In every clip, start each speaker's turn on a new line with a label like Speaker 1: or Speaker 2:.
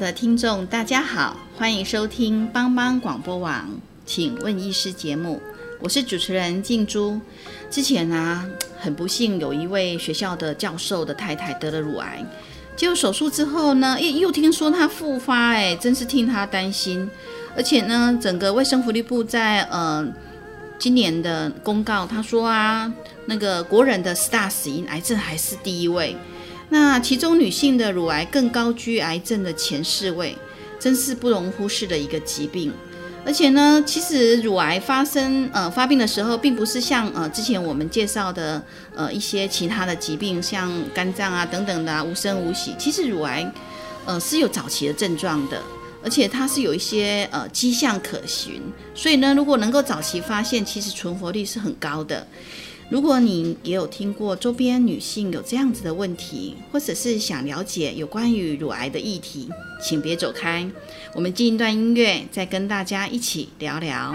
Speaker 1: 的听众，大家好，欢迎收听帮帮广播网，请问医师节目，我是主持人静珠。之前呢，很不幸有一位学校的教授的太太得了乳癌，结果手术之后呢，又又听说她复发，哎，真是替她担心。而且呢，整个卫生福利部在呃今年的公告，他说啊，那个国人的四大死因，癌症还是第一位。那其中女性的乳癌更高居癌症的前四位，真是不容忽视的一个疾病。而且呢，其实乳癌发生呃发病的时候，并不是像呃之前我们介绍的呃一些其他的疾病，像肝脏啊等等的无声无息。其实乳癌呃是有早期的症状的，而且它是有一些呃迹象可循。所以呢，如果能够早期发现，其实存活率是很高的。如果你也有听过周边女性有这样子的问题，或者是想了解有关于乳癌的议题，请别走开。我们进一段音乐，再跟大家一起聊聊。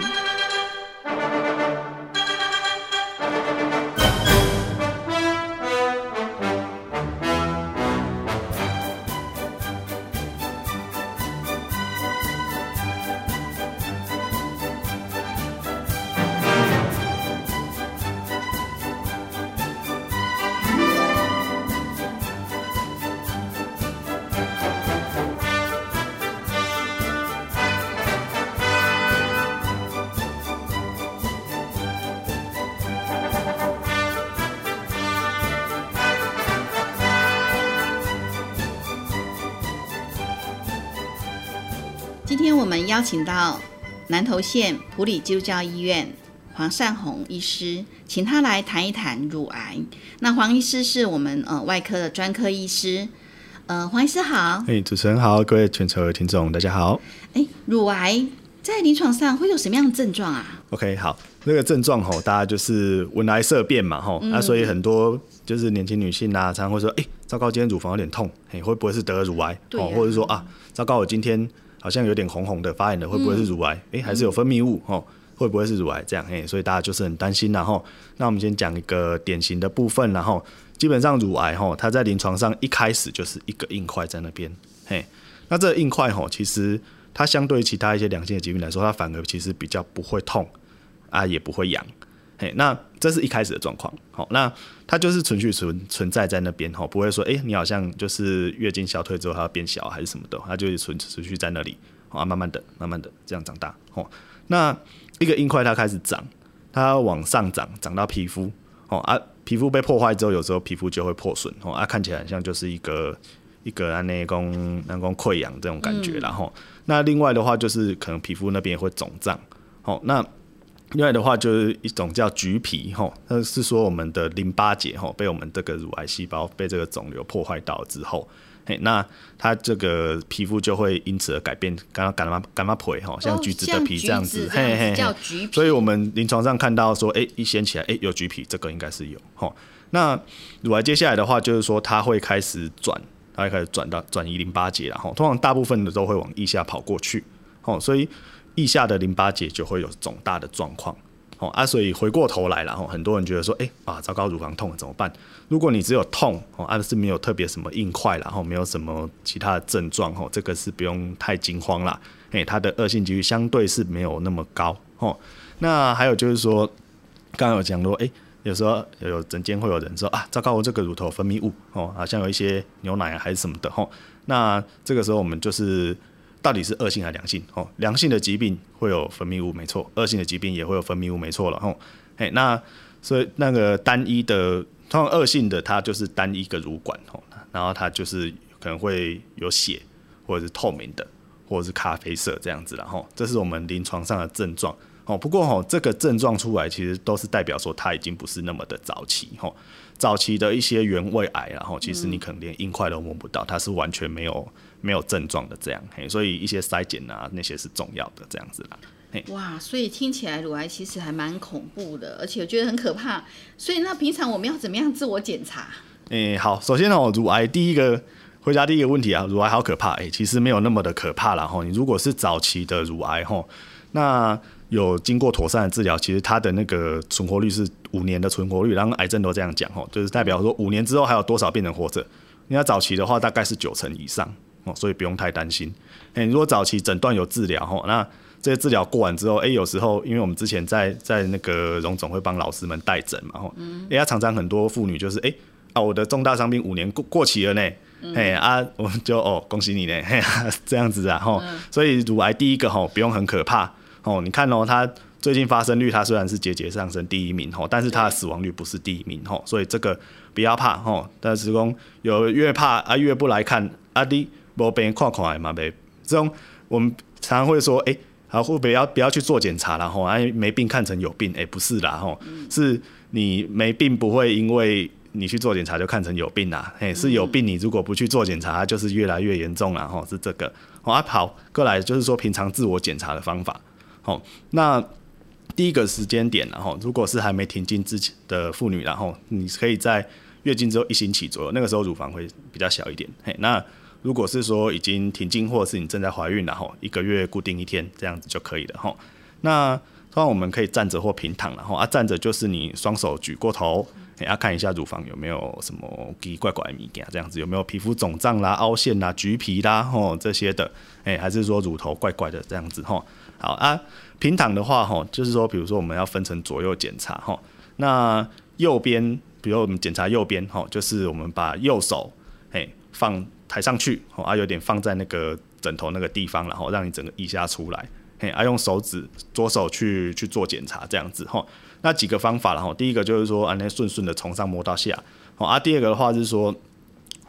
Speaker 1: 邀请到南投县普里基督教医院黄善宏医师，请他来谈一谈乳癌。那黄医师是我们呃外科的专科医师，呃，黄医师好。
Speaker 2: 哎，主持人好，各位全球的听众大家好。
Speaker 1: 哎，乳癌在临床上会有什么样的症状啊
Speaker 2: ？OK，好，那个症状吼，大家就是闻癌色变嘛吼，那所以很多就是年轻女性啊，常常会说，哎，糟糕，今天乳房有点痛，哎，会不会是得了乳癌？
Speaker 1: 哦，
Speaker 2: 或者说啊，糟糕，我今天。好像有点红红的发炎的，会不会是乳癌？哎，还是有分泌物哦？会不会是乳癌？这样嘿，所以大家就是很担心然后，那我们先讲一个典型的部分，然后基本上乳癌哈，它在临床上一开始就是一个硬块在那边嘿。那这个硬块哈，其实它相对于其他一些良性的疾病来说，它反而其实比较不会痛啊，也不会痒。嘿，那这是一开始的状况，好，那它就是存续存存在在那边，哈，不会说，哎，你好像就是月经消退之后它要变小还是什么的，它就是存持续在那里，啊，慢慢的、慢慢的这样长大，哦，那一个硬块它开始长，它往上长，长到皮肤，哦啊，皮肤被破坏之后，有时候皮肤就会破损，哦啊，看起来很像就是一个一个安内宫那宫溃疡这种感觉，然后，那另外的话就是可能皮肤那边会肿胀，哦，那。另外的话，就是一种叫橘皮吼，那是说我们的淋巴结吼被我们这个乳癌细胞被这个肿瘤破坏到之后，嘿，那它这个皮肤就会因此而改变，刚刚干嘛干嘛皮吼，像橘子的皮这样子，
Speaker 1: 嘿嘿，叫橘皮。
Speaker 2: 所以我们临床上看到说，哎，一掀起来，哎，有橘皮，这个应该是有吼。那乳癌接下来的话，就是说它会开始转，它会开始转到转移淋巴结，然后通常大部分的都会往腋下跑过去，吼，所以。腋下的淋巴结就会有肿大的状况，哦啊，所以回过头来了，后，很多人觉得说，哎啊，糟糕，乳房痛怎么办？如果你只有痛，哦，而是没有特别什么硬块，然后没有什么其他的症状，吼，这个是不用太惊慌啦，哎，它的恶性几率相对是没有那么高，吼。那还有就是说，刚刚有讲说，哎，有时候有诊间会有人说，啊，糟糕，我这个乳头分泌物，哦，好像有一些牛奶还是什么的，吼，那这个时候我们就是。到底是恶性还是良性？哦，良性的疾病会有分泌物，没错；恶性的疾病也会有分泌物，没错了。哦，嘿，那所以那个单一的，通常恶性的它就是单一个乳管，哦，然后它就是可能会有血，或者是透明的，或者是咖啡色这样子然后这是我们临床上的症状。哦，不过吼，这个症状出来其实都是代表说它已经不是那么的早期吼，早期的一些原位癌，然后其实你可能连硬块都摸不到，它是完全没有没有症状的这样，嘿，所以一些筛检啊那些是重要的这样子啦。
Speaker 1: 哇，所以听起来乳癌其实还蛮恐怖的，而且我觉得很可怕。所以那平常我们要怎么样自我检查？
Speaker 2: 诶、好，首先哦，乳癌第一个回答第一个问题啊，乳癌好可怕，诶、其实没有那么的可怕啦。吼。你如果是早期的乳癌吼，那有经过妥善的治疗，其实它的那个存活率是五年的存活率，然后癌症都这样讲吼，就是代表说五年之后还有多少病人活着。你要早期的话，大概是九成以上哦，所以不用太担心。诶、如果早期诊断有治疗吼，那这些治疗过完之后，诶、有时候因为我们之前在在那个荣总会帮老师们带诊嘛吼，诶、他常常很多妇女就是诶。啊，我的重大伤病五年过过期了呢，嘿啊，我们就哦，恭喜你呢，嘿、啊，这样子啊，吼，所以乳癌第一个吼不用很可怕，哦，你看哦，它最近发生率它虽然是节节上升第一名吼，但是它的死亡率不是第一名吼，所以这个不要怕吼，但是讲有越怕啊越不来看啊你无病看看嘛呗，这种我们常常会说，哎、好，会不会要不要去做检查然后啊，没病看成有病，哎、不是啦，吼，是你没病不会因为你去做检查就看成有病啦，嘿，是有病，你如果不去做检查，它就是越来越严重了，吼，是这个。哦啊，好，过来就是说平常自我检查的方法，好，那第一个时间点，然后如果是还没停经之前的妇女，然后你可以在月经之后一星期左右，那个时候乳房会比较小一点，嘿，那如果是说已经停经或者是你正在怀孕，然后一个月固定一天这样子就可以了，吼，那通常我们可以站着或平躺，然后啊站着就是你双手举过头。哎，要、看一下乳房有没有什么奇奇怪怪的物件，这样子有没有皮肤肿胀啦、凹陷啦、橘皮啦，吼这些的，哎、还是说乳头怪怪的这样子，吼。好啊，平躺的话，吼，就是说，比如说我们要分成左右检查，吼，那右边，比如我们检查右边，吼，就是我们把右手，嘿，放抬上去，哦，啊，有点放在那个枕头那个地方，然后让你整个腋下出来，嘿，啊，用手指左手去去做检查，这样子，哈。那几个方法然后第一个就是说，啊，那顺顺的从上摸到下，哦啊。第二个的话是说，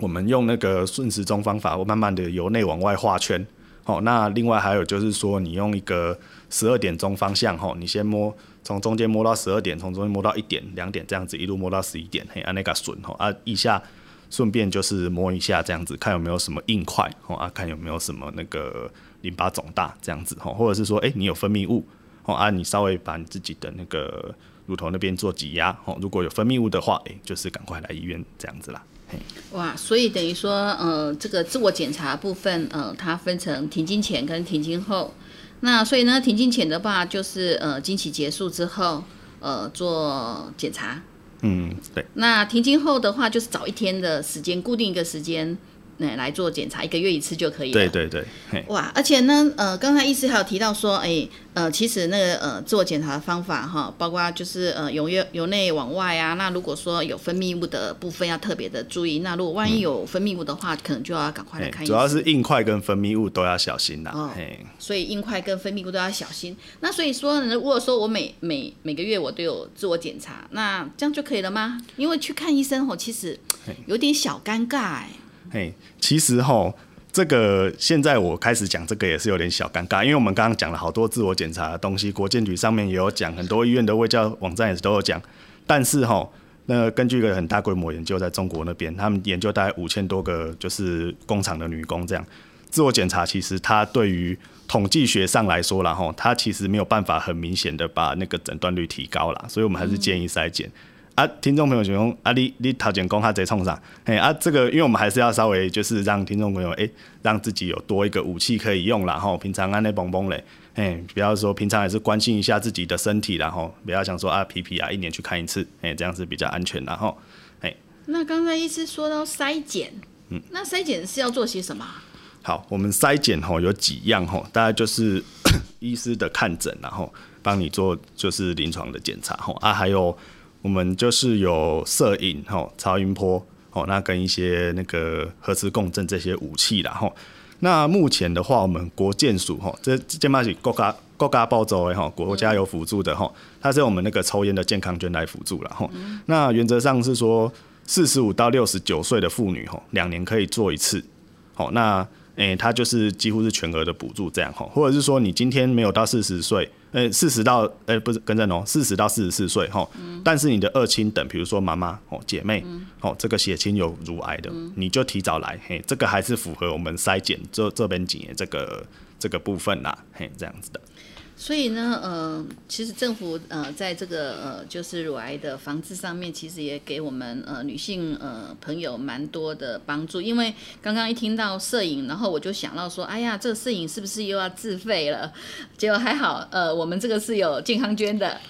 Speaker 2: 我们用那个顺时钟方法，我慢慢的由内往外画圈，好。那另外还有就是说，你用一个十二点钟方向，吼，你先摸从中间摸到十二点，从中间摸到一点、两点这样子，一路摸到十一点，嘿，按那个顺吼啊，一下顺便就是摸一下这样子，看有没有什么硬块，吼啊，看有没有什么那个淋巴肿大这样子，吼，或者是说，哎、你有分泌物。哦啊，你稍微把你自己的那个乳头那边做挤压，哦，如果有分泌物的话，诶、就是赶快来医院这样子啦。嘿，
Speaker 1: 哇，所以等于说，呃，这个自我检查部分，呃，它分成停经前跟停经后。那所以呢，停经前的话，就是呃，经期结束之后，呃，做检查。
Speaker 2: 嗯，对，
Speaker 1: 那停经后的话，就是早一天的时间，固定一个时间，那、来做检查，一个月一次就可以了。
Speaker 2: 对对对，
Speaker 1: 哇，而且呢，呃，刚才医师还有提到说，哎，呃，其实那个呃，自我检查的方法哈，包括就是呃，由内由内往外啊。那如果说有分泌物的部分要特别的注意，那如果万一有分泌物的话，可能就要赶快来看医生。
Speaker 2: 主要是硬块跟分泌物都要小心啦。
Speaker 1: 哦，所以硬块跟分泌物都要小心。那所以说，如果说我每每每个月我都有自我检查，那这样就可以了吗？因为去看医生哦，其实有点小尴尬哎。
Speaker 2: 嘿，其实吼，这个现在我开始讲这个也是有点小尴尬，因为我们刚刚讲了好多自我检查的东西，国健局上面也有讲，很多医院的卫教网站也是都有讲，但是吼。那根据一个很大规模研究，在中国那边，他们研究大概五千多个就是工厂的女工这样自我检查，其实它对于统计学上来说，然后它其实没有办法很明显的把那个诊断率提高了，所以我们还是建议筛检。啊，听众朋友请问啊，你你头前讲他在冲啥，哎啊，这个因为我们还是要稍微就是让听众朋友哎、让自己有多一个武器可以用啦，吼，平常安内蹦蹦嘞，哎，不要说平常也是关心一下自己的身体然后不要想说啊皮皮啊一年去看一次，哎，这样是比较安全然后，哎，
Speaker 1: 那刚才医师说到筛检，
Speaker 2: 嗯。
Speaker 1: 那筛检是要做些什么？
Speaker 2: 好，我们筛检吼有几样吼，大概就是 医师的看诊，然后帮你做就是临床的检查吼啊，还有我们就是有摄影吼、超音波吼，那跟一些那个核磁共振这些武器啦吼。那目前的话，我们国健署吼，这这嘛是国家国家报州的吼，国家有辅助的吼，它是用我们那个抽烟的健康捐来辅助了吼。那原则上是说，四十五到六十九岁的妇女吼，两年可以做一次。好，那诶、它就是几乎是全额的补助这样哈，或者是说你今天没有到四十岁，呃，四十到呃不是更正哦，四十到四十四岁哈，但是你的二亲等，比如说妈妈哦、姐妹哦，这个血亲有乳癌的，你就提早来，嘿，这个还是符合我们筛检这这边检验这个这个部分啦，嘿，这样子的。
Speaker 1: 所以呢，呃，其实政府呃，在这个呃，就是乳癌的防治上面，其实也给我们呃女性呃朋友蛮多的帮助。因为刚刚一听到摄影，然后我就想到说，哎呀，这个摄影是不是又要自费了？结果还好，呃，我们这个是有健康捐的。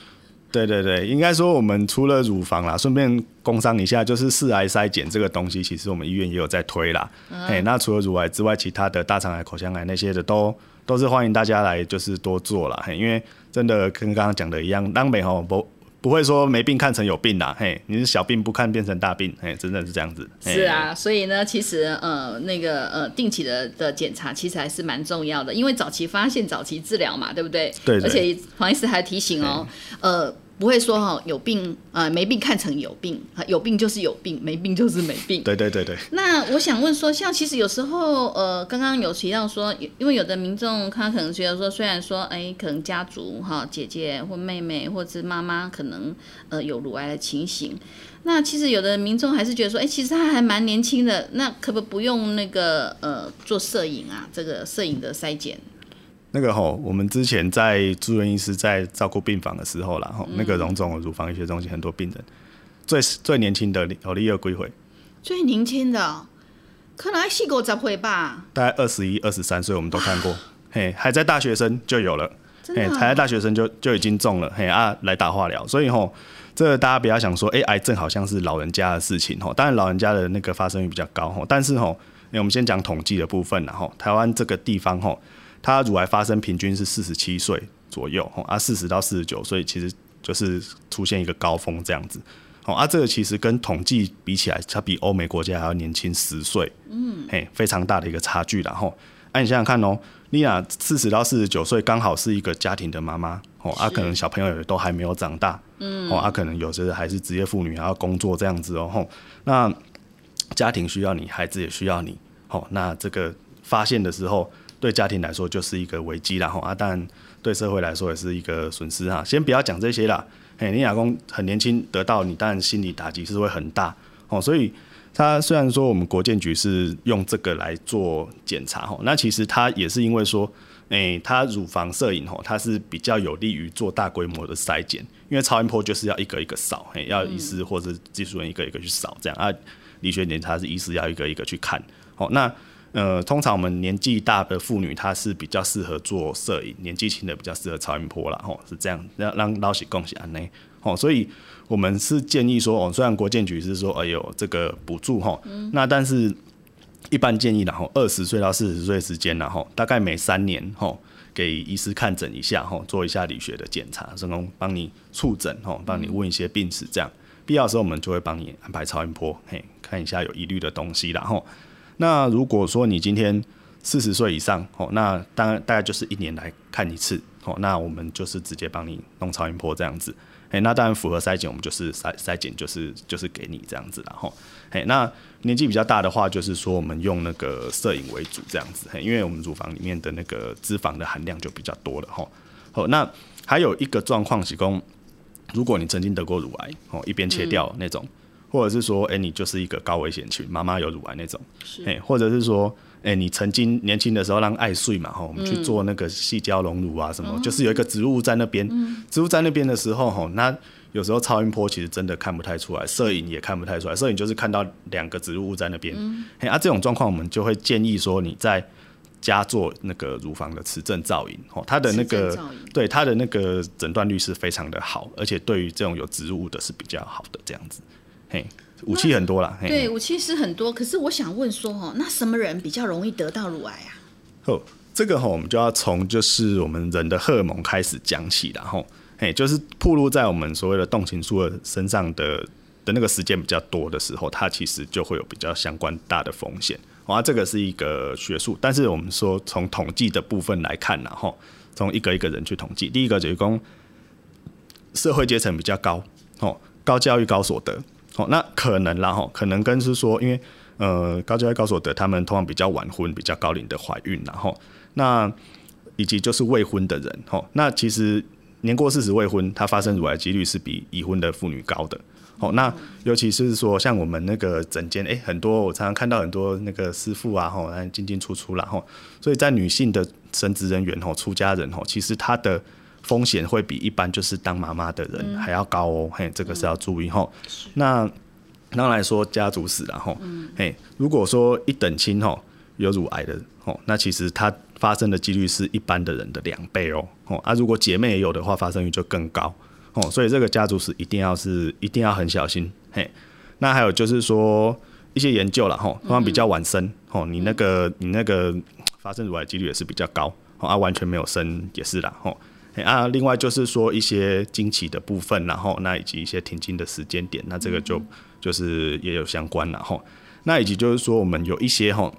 Speaker 2: 对对对，应该说我们除了乳房啦，顺便工商一下，就是四癌筛检这个东西，其实我们医院也有在推啦。哎、那除了乳癌之外，其他的大肠癌、口腔癌那些的都都是欢迎大家来就是多做了。嘿，因为真的跟刚刚讲的一样，当美吼不不会说没病看成有病啦。嘿，你是小病不看变成大病，嘿，真的是这样子。
Speaker 1: 是啊，所以呢，其实呃，那个呃，定期的的检查其实还是蛮重要的，因为早期发现、早期治疗嘛，对不对？
Speaker 2: 对对
Speaker 1: 而且黄医师还提醒哦，呃，不会说哈、有病呃没病看成有病，啊有病就是有病，没病就是没病。
Speaker 2: 对对对对，
Speaker 1: 那我想问说，像其实有时候，呃，刚刚有提到说，因为有的民众他可能觉得说，虽然说，哎，可能家族哈，姐姐或妹妹或者是妈妈可能呃有乳癌的情形，那其实有的民众还是觉得说，哎，其实他还蛮年轻的，那可不可不用那个呃做摄影啊，这个摄影的筛检？
Speaker 2: 那个吼，我们之前在住院医师在照顾病房的时候啦，吼，那个荣总乳房医学中心很多病人，最最年轻的有利二归回，
Speaker 1: 最年轻的哦、可能还四五十岁吧，
Speaker 2: 大概二十一、二十三岁，我们都看过。嘿，还在大学生就有了，嘿，
Speaker 1: 真的哦、
Speaker 2: 还在大学生就就已经中了，嘿啊，来打化疗。所以吼，这个大家不要想说，哎、癌症好像是老人家的事情吼。当然，老人家的那个发生率比较高吼，但是吼，哎我们先讲统计的部分然后台湾这个地方吼，它乳癌发生平均是四十七岁左右吼，啊，四十到四十九岁其实就是出现一个高峰这样子。哦啊，这个其实跟统计比起来，它比欧美国家还要年轻十岁，嗯，嘿，非常大的一个差距然后。啊，你想想看哦，丽娜四十到四十九岁，刚好是一个家庭的妈妈，哦，啊，可能小朋友也都还没有长大，嗯，哦，啊，可能有些还是职业妇女，还要工作这样子哦，吼，那家庭需要你，孩子也需要你，哦，那这个发现的时候，对家庭来说就是一个危机啦，吼，啊，但对社会来说也是一个损失哈。先不要讲这些啦，嘿，你老公很年轻得到，你当然心理打击是会很大，哦，所以。他虽然说我们国建局是用这个来做检查吼，那其实他也是因为说，诶、他乳房摄影吼，它是比较有利于做大规模的筛检，因为超音波就是要一个一个扫，嘿，要医师或者技术人一个一个去扫这样啊，理学检查是医师要一个一个去看，好，那呃，通常我们年纪大的妇女她是比较适合做摄影，年纪轻的比较适合超音波啦，吼，是这样，让让老喜恭喜安内，吼，所以。我们是建议说，哦，虽然国建局是说，哎呦，这个补助哈，那但是一般建议然后二十岁到四十岁之间然后大概每三年吼，给医师看诊一下吼，做一下理学的检查，甚至帮你触诊吼，帮你问一些病史这样，必要的时候我们就会帮你安排超音波，嘿，看一下有疑虑的东西然后，那如果说你今天四十岁以上吼，那当然大概就是一年来看一次吼，那我们就是直接帮你弄超音波这样子。哎，那当然符合筛检，我们就是筛筛检，就是就是给你这样子，然后，嘿，那年纪比较大的话，就是说我们用那个摄影为主这样子，嘿，因为我们乳房里面的那个脂肪的含量就比较多了，吼，好，那还有一个状况是供，如果你曾经得过乳癌，哦，一边切掉那种，或者是说，哎，你就是一个高危险群，妈妈有乳癌那种，哎，或者是说。哎、你曾经年轻的时候让爱睡嘛，哈，我们去做那个细胶隆乳啊，什么，就是有一个植入物在那边，植物在那边的时候，哈，那有时候超音波其实真的看不太出来，摄影也看不太出来，摄影就是看到两个植入物在那边，嘿啊，这种状况我们就会建议说你在家做那个乳房的磁振造影，哦，它的那个对它的那个诊断率是非常的好，而且对于这种有植入物的是比较好的这样子，嘿，武器很多啦，嘿
Speaker 1: 对，武器是很多，可是我想问说，哦，那什么人比较容易得到乳癌啊？
Speaker 2: 哦，这个哈，我们就要从就是我们人的荷尔蒙开始讲起然后，嘿，就是暴露在我们所谓的动情素的身上的的那个时间比较多的时候，它其实就会有比较相关大的风险。啊，这个是一个学术，但是我们说从统计的部分来看，然后从一个一个人去统计，第一个就是讲社会阶层比较高，哦，高教育高所得，哦，那可能啦，吼，可能跟是说，因为呃高教育高所得，他们通常比较晚婚、比较高龄的怀孕，然后那以及就是未婚的人，吼，那其实年过四十未婚，他发生乳癌几率是比已婚的妇女高的。哦，那尤其是说像我们那个诊间，诶，很多我常常看到很多那个师傅啊，吼，进进出出啦，吼，所以在女性的神职人员吼，出家人吼，其实她的风险会比一般就是当妈妈的人还要高哦，嘿，这个是要注意吼。那当然来说家族史然后，嘿，如果说一等亲吼有乳癌的吼，那其实它发生的几率是一般的人的两倍哦，哦，啊，如果姐妹也有的话，发生率就更高。哦，所以这个家族史一定要是一定要很小心，嘿。那还有就是说一些研究了，吼，通常比较晚生，吼，你那个你那个发生乳癌几率也是比较高，哦，啊，完全没有生也是啦，吼。啊，另外就是说一些惊奇的部分，然后那以及一些停经的时间点，那这个就就是也有相关了，吼。那以及就是说我们有一些哈，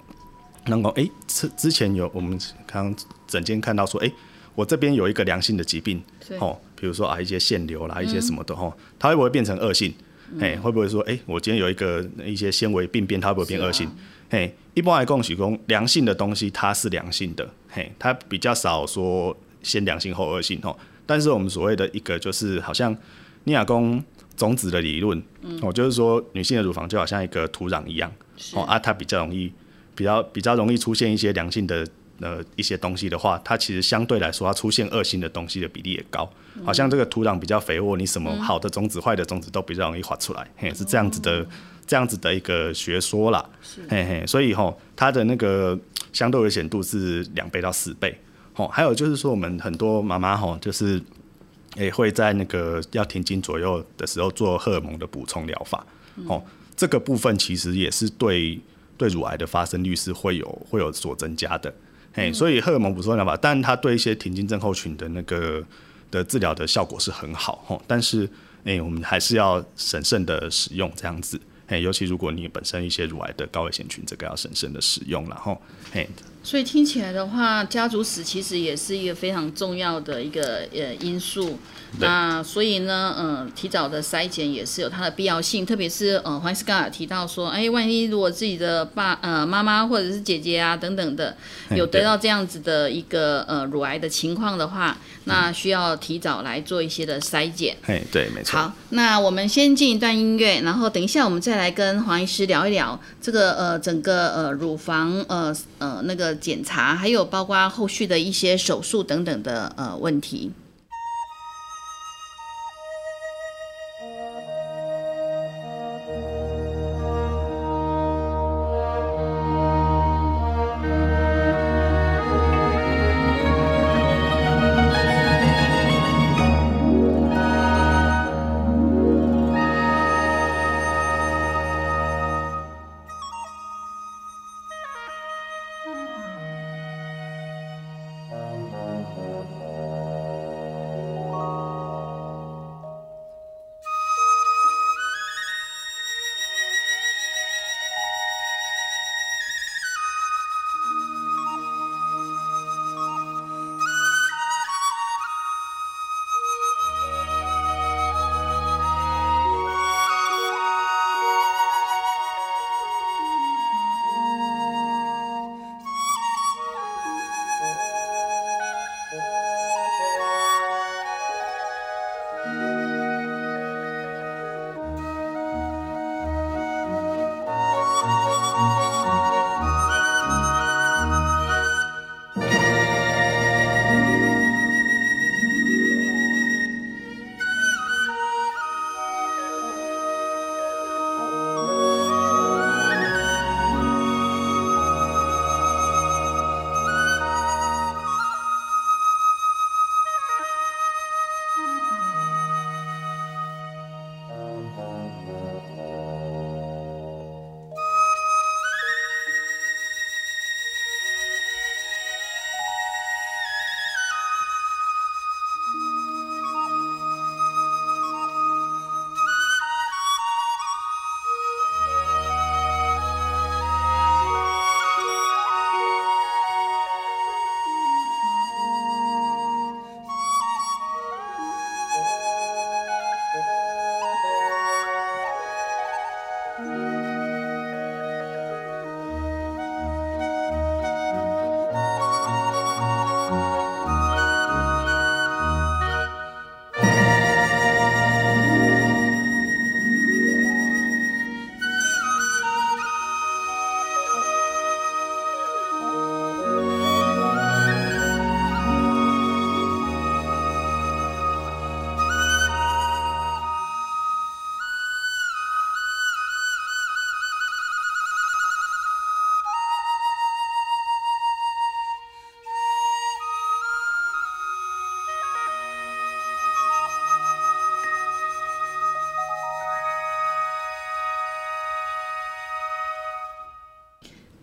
Speaker 2: 能够哎之之前有我们刚刚整间看到说，哎，我这边有一个良性的疾病，吼。比如说啊，一些腺瘤啦，一些什么的吼，它会不会变成恶性？哎，会不会说，哎，我今天有一个一些纤维病变，它会不会变恶性？嘿，一般来讲，许工良性的东西它是良性的，嘿，它比较少说先良性后恶性吼。但是我们所谓的一个就是好像尼亚公种子的理论，哦，就是说女性的乳房就好像一个土壤一样，哦啊，它比较容易，比较比较容易出现一些良性的。呃，一些东西的话，它其实相对来说，它出现恶性的东西的比例也高。好像这个土壤比较肥沃，你什么好的种子、坏的种子都比较容易滑出来，嘿，是这样子的，这样子的一个学说啦。嘿嘿，所以吼，它的那个相对危险度是两倍到四倍。吼，还有就是说，我们很多妈妈吼，就是也会在那个要停经左右的时候做荷尔蒙的补充疗法。哦，这个部分其实也是对对乳癌的发生率是会有会有所增加的。哎，所以荷尔蒙补充疗法，但它对一些停经症候群的那个的治疗的效果是很好吼，但是哎，我们还是要审慎的使用这样子，哎，尤其如果你本身一些乳癌的高危险群，这个要审慎的使用，然后嘿。
Speaker 1: 所以听起来的话，家族史其实也是一个非常重要的一个呃因素。那所以呢，呃，提早的筛检也是有它的必要性。特别是呃，黄医师刚才提到说，哎，万一如果自己的爸呃妈妈或者是姐姐啊等等的有得到这样子的一个呃乳癌的情况的话，那需要提早来做一些的筛检。
Speaker 2: 哎，对，没错。
Speaker 1: 好，那我们先进一段音乐，然后等一下我们再来跟黄医师聊一聊这个呃整个呃乳房呃呃那个。检查，还有包括后续的一些手术等等的呃问题。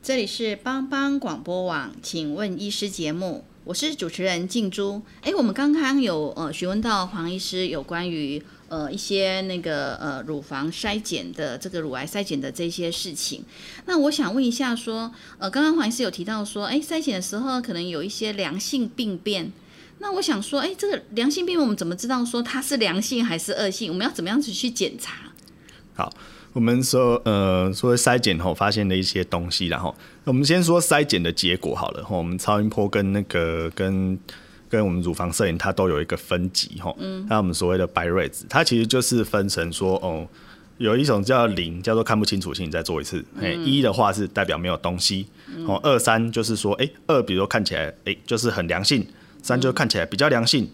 Speaker 1: 这里是帮帮广播网，请问医师节目，我是主持人静珠。哎，我们刚刚有呃询问到黄医师有关于呃一些那个呃乳房筛检的这个乳癌筛检的这些事情。那我想问一下，说呃刚刚黄医师有提到说，哎筛检的时候可能有一些良性病变。那我想说，哎这个良性病变我们怎么知道说它是良性还是恶性？我们要怎么样子去检查？
Speaker 2: 好。我们说，呃，说筛检后发现的一些东西，然后我们先说筛检的结果好了。哈，我们超音波跟那个跟跟我们乳房摄影，它都有一个分级，哈。嗯。那我们所谓的白瑞子，它其实就是分成说，哦，有一种叫零，叫做看不清楚，请你再做一次。哎，一的话是代表没有东西。哦，二三就是说，哎，二比如说看起来，哎，就是很良性；三就看起来比较良性。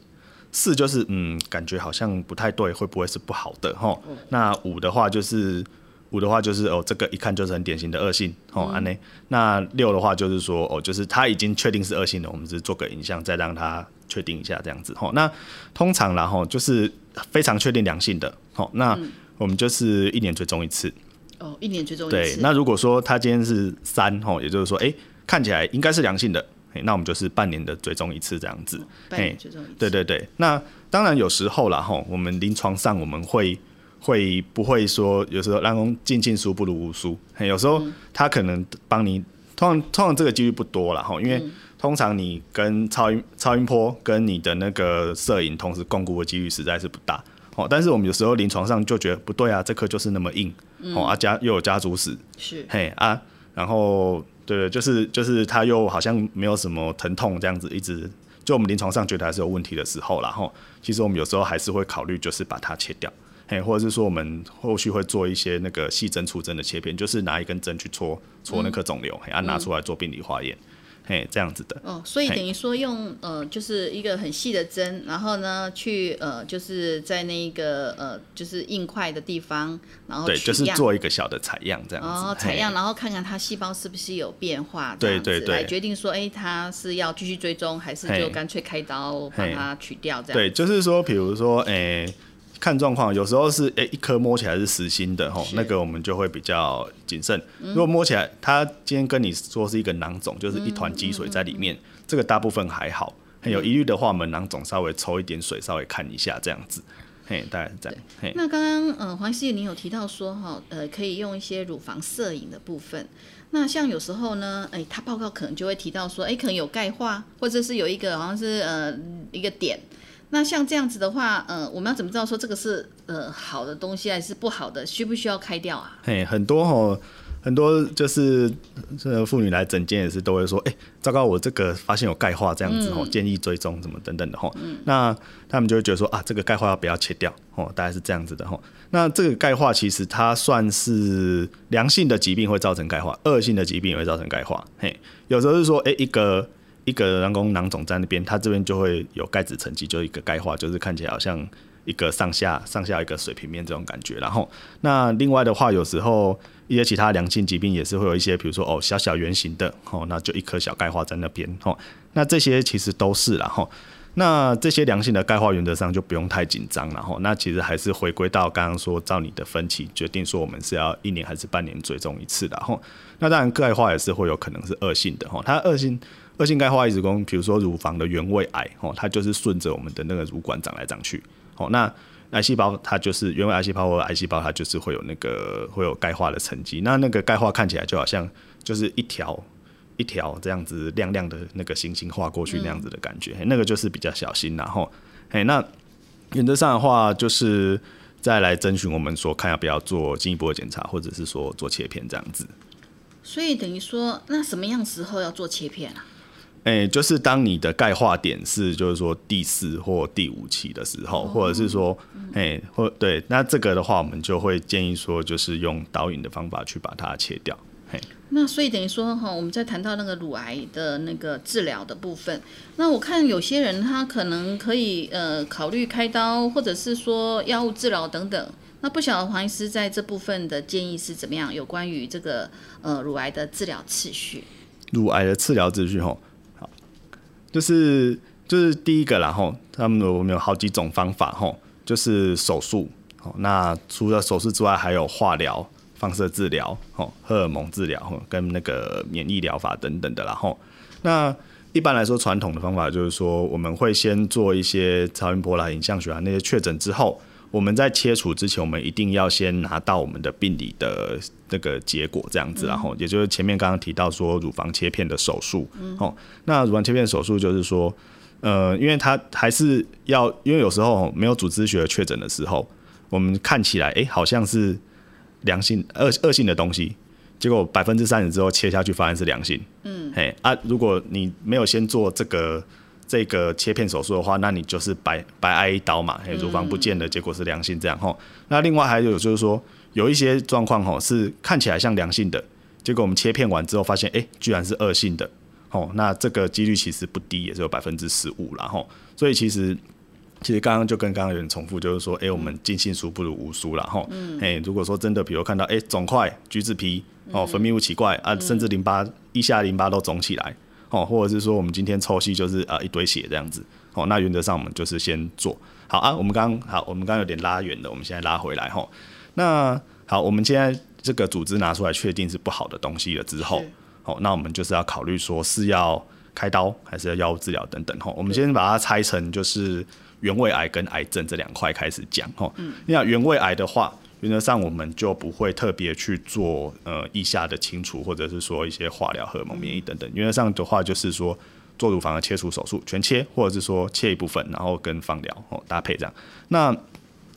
Speaker 2: 四就是嗯，感觉好像不太对，会不会是不好的哈？那五的话就是五的话就是哦，这个一看就是很典型的恶性哦，安内。那六的话就是说哦，就是他已经确定是恶性的，我们只是做个影像，再让他确定一下这样子哈。那通常然后就是非常确定良性的，好，那我们就是一年追踪一次。
Speaker 1: 哦，一年追踪一
Speaker 2: 次。对，那如果说他今天是三哈，也就是说哎，看起来应该是良性的。那我们就是半年的追踪一次这样子，
Speaker 1: 半年追踪一次。
Speaker 2: 对对对，那当然有时候啦吼，我们临床上我们会会不会说，有时候让公进进书不如无书，有时候他可能帮你，通常通常这个几率不多了哈，因为通常你跟超音超音波跟你的那个摄影同时共估的几率实在是不大哦。但是我们有时候临床上就觉得不对啊，这颗就是那么硬哦，啊家又有家族史
Speaker 1: 是
Speaker 2: 嘿啊，然后。对，就是就是他又好像没有什么疼痛这样子，一直就我们临床上觉得还是有问题的时候，然后其实我们有时候还是会考虑就是把它切掉，嘿，或者是说我们后续会做一些那个细针出针的切片，就是拿一根针去戳戳那颗肿瘤，嘿，啊拿出来做病理化验。哎，这样子的。
Speaker 1: 哦，所以等于说用呃，就是一个很细的针，然后呢，去呃，就是在那个呃，就是硬块的地方，然后
Speaker 2: 对，就是做一个小的采样这样子，哦，
Speaker 1: 采样，然后看看它细胞是不是有变化，
Speaker 2: 对对对，
Speaker 1: 来决定说，哎，它是要继续追踪，还是就干脆开刀把它取掉这样。
Speaker 2: 对，就是说，比如说，哎。看状况，有时候是诶一颗摸起来是实心的吼，那个我们就会比较谨慎。如果摸起来，它今天跟你说是一个囊肿，就是一团积水在里面，这个大部分还好。很有疑虑的话，我们囊肿稍微抽一点水，稍微看一下这样子。嘿，大概是这样。嘿，
Speaker 1: 那刚刚呃黄师姐您有提到说哈，呃可以用一些乳房摄影的部分。那像有时候呢，哎，他报告可能就会提到说，哎，可能有钙化，或者是有一个好像是呃一个点。那像这样子的话，呃，我们要怎么知道说这个是呃好的东西还是不好的？需不需要开掉啊？
Speaker 2: 嘿，很多哈，很多就是这妇女来诊间也是都会说，哎，糟糕，我这个发现有钙化这样子哦，建议追踪什么等等的哈。那他们就会觉得说啊，这个钙化要不要切掉？哦，大概是这样子的哈。那这个钙化其实它算是良性的疾病会造成钙化，恶性的疾病也会造成钙化。嘿，有时候是说，哎，一个。一个人工囊肿在那边，它这边就会有钙质沉积，就一个钙化，就是看起来好像一个上下上下一个水平面这种感觉。然后，那另外的话，有时候一些其他良性疾病也是会有一些，比如说哦小小圆形的，哦那就一颗小钙化在那边，哦那这些其实都是然后，那这些良性的钙化原则上就不用太紧张，然后那其实还是回归到刚刚说照你的分期决定说我们是要一年还是半年追踪一次的，吼那当然钙化也是会有可能是恶性的，吼它恶性。恶性钙化移植宫，比如说乳房的原位癌，哦，它就是顺着我们的那个乳管长来长去，哦，那癌细胞它就是原位癌细胞或癌细胞，它就是会有那个会有钙化的沉积，那那个钙化看起来就好像就是一条一条这样子亮亮的那个星星划过去那样子的感觉，那个就是比较小心，然后，哎，那原则上的话就是再来征询我们说，看要不要做进一步的检查，或者是说做切片这样子。
Speaker 1: 所以等于说，那什么样时候要做切片啊？
Speaker 2: 哎，就是当你的钙化点是，就是说第四或第五期的时候，或者是说，哎，或对，那这个的话，我们就会建议说，就是用导引的方法去把它切掉。嘿，
Speaker 1: 那所以等于说哈，我们在谈到那个乳癌的那个治疗的部分，那我看有些人他可能可以呃考虑开刀，或者是说药物治疗等等。那不晓得黄医师在这部分的建议是怎么样？有关于这个呃乳癌的治疗次序？
Speaker 2: 乳癌的治疗次序哈。就是就是第一个，然后他们我们有好几种方法，吼，就是手术，哦，那除了手术之外，还有化疗、放射治疗、吼荷尔蒙治疗、跟那个免疫疗法等等的然后，那一般来说，传统的方法就是说，我们会先做一些超音波啦、影像学啊那些确诊之后，我们在切除之前，我们一定要先拿到我们的病理的那个结果，这样子，然后也就是前面刚刚提到说乳房切片的手术，哦，那乳房切片手术就是说，呃，因为它还是要，因为有时候没有组织学确诊的时候，我们看起来，哎，好像是良性恶恶性的东西。结果百分之三十之后切下去，发现是良性。嗯，嘿啊，如果你没有先做这个这个切片手术的话，那你就是白白挨一刀嘛，嘿，乳房不见的结果是良性这样吼。那另外还有就是说，有一些状况吼是看起来像良性的，结果我们切片完之后发现，哎，居然是恶性的。吼，那这个几率其实不低，也是有百分之十五啦吼，所以其实。其实刚刚就跟刚刚有人重复，就是说，哎，我们尽信书不如无书了哈。哎，如果说真的，比如看到哎肿块、橘子皮哦，分泌物奇怪啊，甚至淋巴腋下淋巴都肿起来哦，或者是说我们今天抽吸就是啊一堆血这样子哦，那原则上我们就是先做好啊。我们刚好，我们刚刚有点拉远了，我们现在拉回来哈。那好，我们现在这个组织拿出来确定是不好的东西了之后，好，那我们就是要考虑说是要开刀还是要药物治疗等等哈。我们先把它拆成就是。原位癌跟癌症这两块开始讲哈，那原位癌的话，原则上我们就不会特别去做呃腋下的清除，或者是说一些化疗、荷尔蒙、免疫等等。原则上的话，就是说做乳房的切除手术，全切，或者是说切一部分，然后跟放疗哦搭配这样。那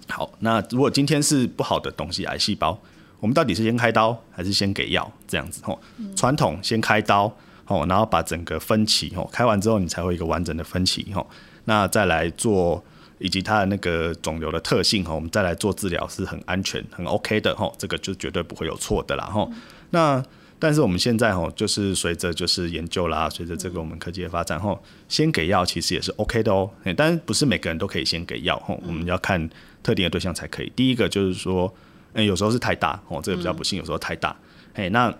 Speaker 2: 好，那如果今天是不好的东西，癌细胞，我们到底是先开刀还是先给药这样子？哦，传统先开刀哦，然后把整个分期哦开完之后，你才会一个完整的分期哦。那再来做，以及它的那个肿瘤的特性哈，我们再来做治疗是很安全、很 OK 的哈，这个就绝对不会有错的啦哈。那但是我们现在哈，就是随着就是研究啦，随着这个我们科技的发展哈，先给药其实也是 OK 的哦。但是不是每个人都可以先给药哈，我们要看特定的对象才可以。第一个就是说，嗯，有时候是太大哦，这个比较不幸，有时候太大，哎，那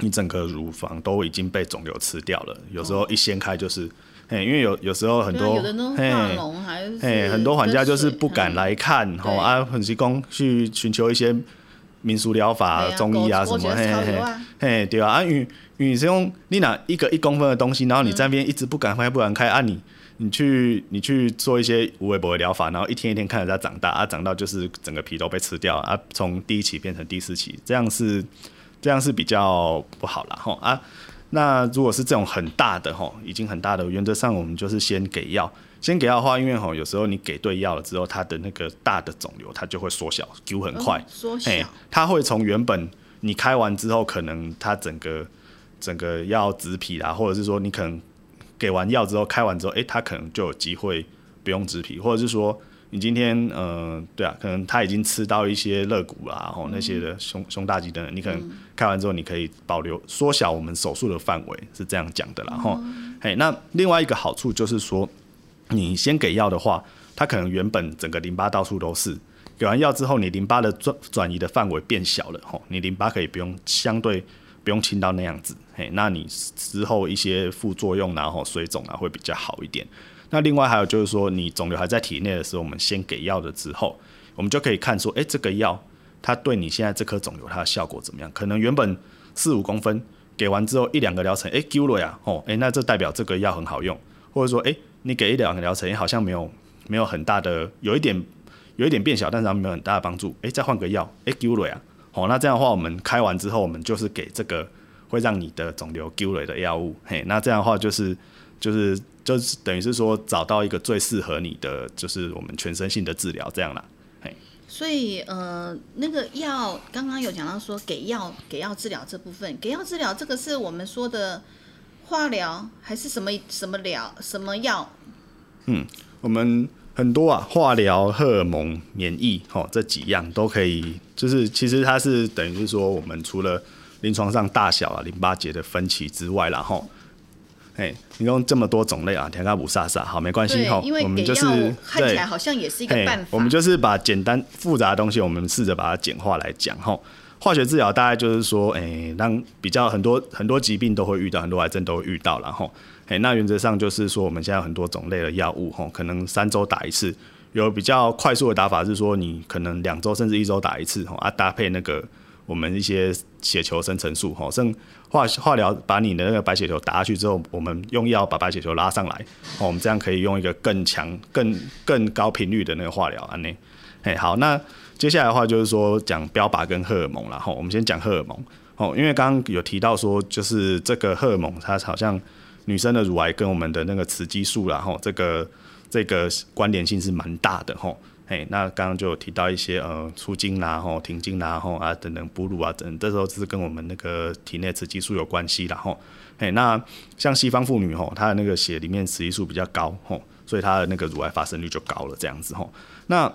Speaker 2: 你整个乳房都已经被肿瘤吃掉了，有时候一掀开就是。嘿，因为有有时候很多，
Speaker 1: 嘿，
Speaker 2: 嘿，很多玩家就是不敢来看，吼啊，很是讲去寻求一些民俗疗法、中医啊什么，嘿嘿嘿，对啊，啊，因因为是用你拿一个一公分的东西，然后你这边一直不敢开、不敢开，啊，你你去你去做一些无微博的疗法，然后一天一天看着它长大，啊，长到就是整个皮都被吃掉，啊，从第一期变成第四期，这样是这样是比较不好了，吼啊。那如果是这种很大的吼，已经很大的，原则上我们就是先给药，先给药的话，因为吼有时候你给对药了之后，它的那个大的肿瘤它就会缩小，揪很快，
Speaker 1: 缩小，
Speaker 2: 它会从原本你开完之后，可能它整个整个要植皮啦，或者是说你可能给完药之后开完之后，哎，它可能就有机会不用植皮，或者是说。你今天，呃，对啊，可能他已经吃到一些肋骨啦，然后那些的胸胸大肌等等，你可能开完之后，你可以保留缩小我们手术的范围，是这样讲的啦，哈。嘿，那另外一个好处就是说，你先给药的话，它可能原本整个淋巴到处都是，给完药之后，你淋巴的转转移的范围变小了，吼，你淋巴可以不用相对不用清到那样子，嘿，那你之后一些副作用然后水肿啊会比较好一点。那另外还有就是说，你肿瘤还在体内的时候，我们先给药的之后，我们就可以看说，哎，这个药它对你现在这颗肿瘤它的效果怎么样？可能原本四五公分，给完之后一两个疗程，哎，丢了呀，哦，哎，那这代表这个药很好用，或者说，哎，你给一两个疗程，好像没有没有很大的，有一点有一点变小，但是它没有很大的帮助，哎，再换个药，哎，丢了呀，哦，那这样的话，我们开完之后，我们就是给这个会让你的肿瘤丢了的药物，嘿，那这样的话就是就是。就是等于是说找到一个最适合你的，就是我们全身性的治疗这样啦。嘿，
Speaker 1: 所以呃，那个药刚刚有讲到说给药给药治疗这部分，给药治疗这个是我们说的化疗还是什么什么疗什么药？
Speaker 2: 嗯，我们很多啊，化疗、荷尔蒙、免疫，吼这几样都可以。就是其实它是等于是说，我们除了临床上大小啊淋巴结的分歧之外，然后。哎，你用这么多种类啊，填个五煞煞，好，没关系哈。我们就是
Speaker 1: 看起来好像也是一个办法。
Speaker 2: 我们就是把简单复杂的东西，我们试着把它简化来讲哈。化学治疗大概就是说，哎，让比较很多很多疾病都会遇到，很多癌症都会遇到，然后，哎，那原则上就是说，我们现在很多种类的药物哈，可能三周打一次，有比较快速的打法是说，你可能两周甚至一周打一次哈，啊，搭配那个我们一些血球生成素，吼，剩化化疗把你的那个白血球打下去之后，我们用药把白血球拉上来，哦，我们这样可以用一个更强、更更高频率的那个化疗安内。哎，好，那接下来的话就是说讲标靶跟荷尔蒙然后我们先讲荷尔蒙，哦，因为刚刚有提到说，就是这个荷尔蒙它好像女生的乳癌跟我们的那个雌激素然后这个这个关联性是蛮大的，吼。嘿，那刚刚就有提到一些呃出精啦、吼停经啦、吼啊等等哺乳啊等，这时候是跟我们那个体内雌激素有关系啦吼。嘿，那像西方妇女吼，她的那个血里面雌激素比较高吼，所以她的那个乳癌发生率就高了这样子吼。那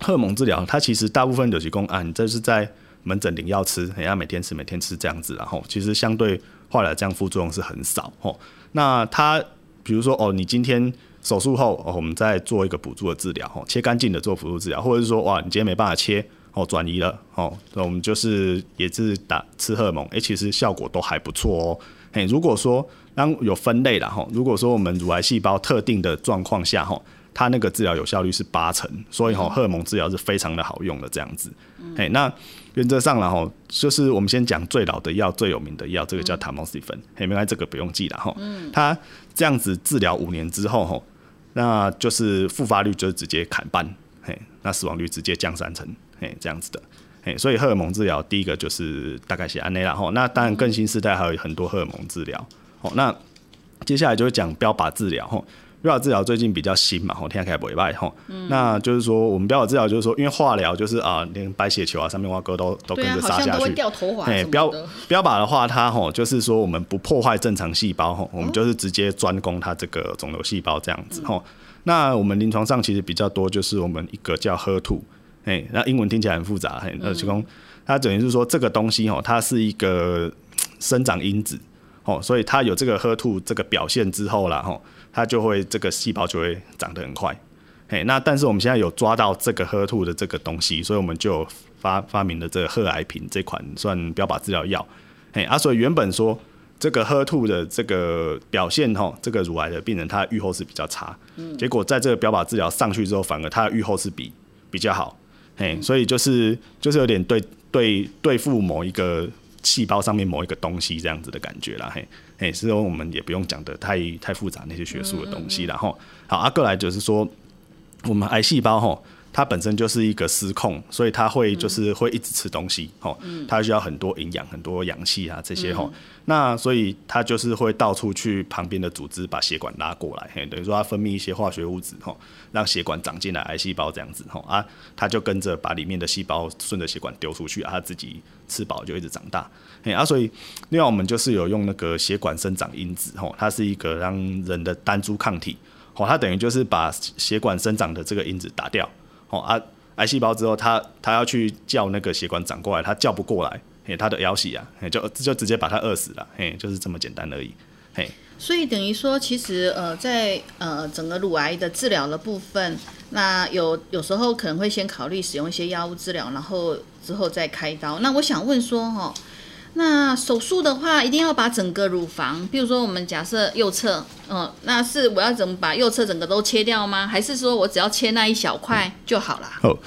Speaker 2: 荷尔蒙治疗，它其实大部分有提供啊，你这是在门诊领药吃，你要每天吃每天吃这样子，然后其实相对化疗这样副作用是很少吼。那它比如说哦，你今天。手术后，哦，我们再做一个辅助的治疗，哦，切干净的做辅助治疗，或者是说，哇，你今天没办法切，哦，转移了，哦，那我们就是也是打吃荷尔蒙，哎，其实效果都还不错哦。嘿，如果说当有分类了，哈，如果说我们乳癌细胞特定的状况下，哈，它那个治疗有效率是八成，所以哈，荷尔蒙治疗是非常的好用的这样子。嘿，那原则上了哈，就是我们先讲最老的药、最有名的药，这个叫塔莫西芬，嘿，原来这个不用记了哈。嗯，它这样子治疗五年之后，哈。那就是复发率就直接砍半，嘿，那死亡率直接降三成，嘿，这样子的，嘿，所以荷尔蒙治疗第一个就是大概写安内拉，吼，那当然更新时代还有很多荷尔蒙治疗，哦，那接下来就是讲标靶治疗，吼。标靶治疗最近比较新嘛，吼，天开不外吼，那就是说我们标靶治疗就是说，因为化疗就是啊，连白血球啊、上面挖哥都都跟着杀下去，
Speaker 1: 掉头发。哎，
Speaker 2: 标标靶的话，它吼就是说我们不破坏正常细胞，吼，我们就是直接专攻它这个肿瘤细胞这样子，吼。那我们临床上其实比较多就是我们一个叫 HER2，哎，那英文听起来很复杂，嘿，那就讲它等于是说这个东西吼，它是一个生长因子，吼，所以它有这个 HER2 这个表现之后啦，吼。它就会这个细胞就会长得很快，嘿，那但是我们现在有抓到这个喝吐的这个东西，所以我们就发发明了这个赫癌平这款算标靶治疗药，嘿，啊，所以原本说这个喝吐的这个表现哈，这个乳癌的病人他预后是比较差，嗯，结果在这个标靶治疗上去之后，反而他的预后是比比较好，嘿，所以就是就是有点对对对付某一个细胞上面某一个东西这样子的感觉啦，嘿。哎，所以我们也不用讲的太太复杂那些学术的东西，然后好，阿过来就是说，我们癌细胞哈，它本身就是一个失控，所以它会就是会一直吃东西，哈，它需要很多营养、很多氧气啊这些哈，那所以它就是会到处去旁边的组织把血管拉过来，嘿，等于说它分泌一些化学物质哈，让血管长进来癌细胞这样子哈，啊，它就跟着把里面的细胞顺着血管丢出去，啊，它自己吃饱就一直长大。啊，所以另外我们就是有用那个血管生长因子，吼，它是一个让人的单株抗体，吼，它等于就是把血管生长的这个因子打掉，吼啊，癌细胞之后，它它要去叫那个血管长过来，它叫不过来，嘿，它的腰细啊，嘿，就就直接把它饿死了，嘿，就是这么简单而已，嘿。
Speaker 1: 所以等于说，其实呃，在呃整个乳癌的治疗的部分，那有有时候可能会先考虑使用一些药物治疗，然后之后再开刀。那我想问说，哈。那手术的话，一定要把整个乳房，比如说我们假设右侧，嗯，那是我要怎么把右侧整个都切掉吗？还是说我只要切那一小块就好了？
Speaker 2: 好，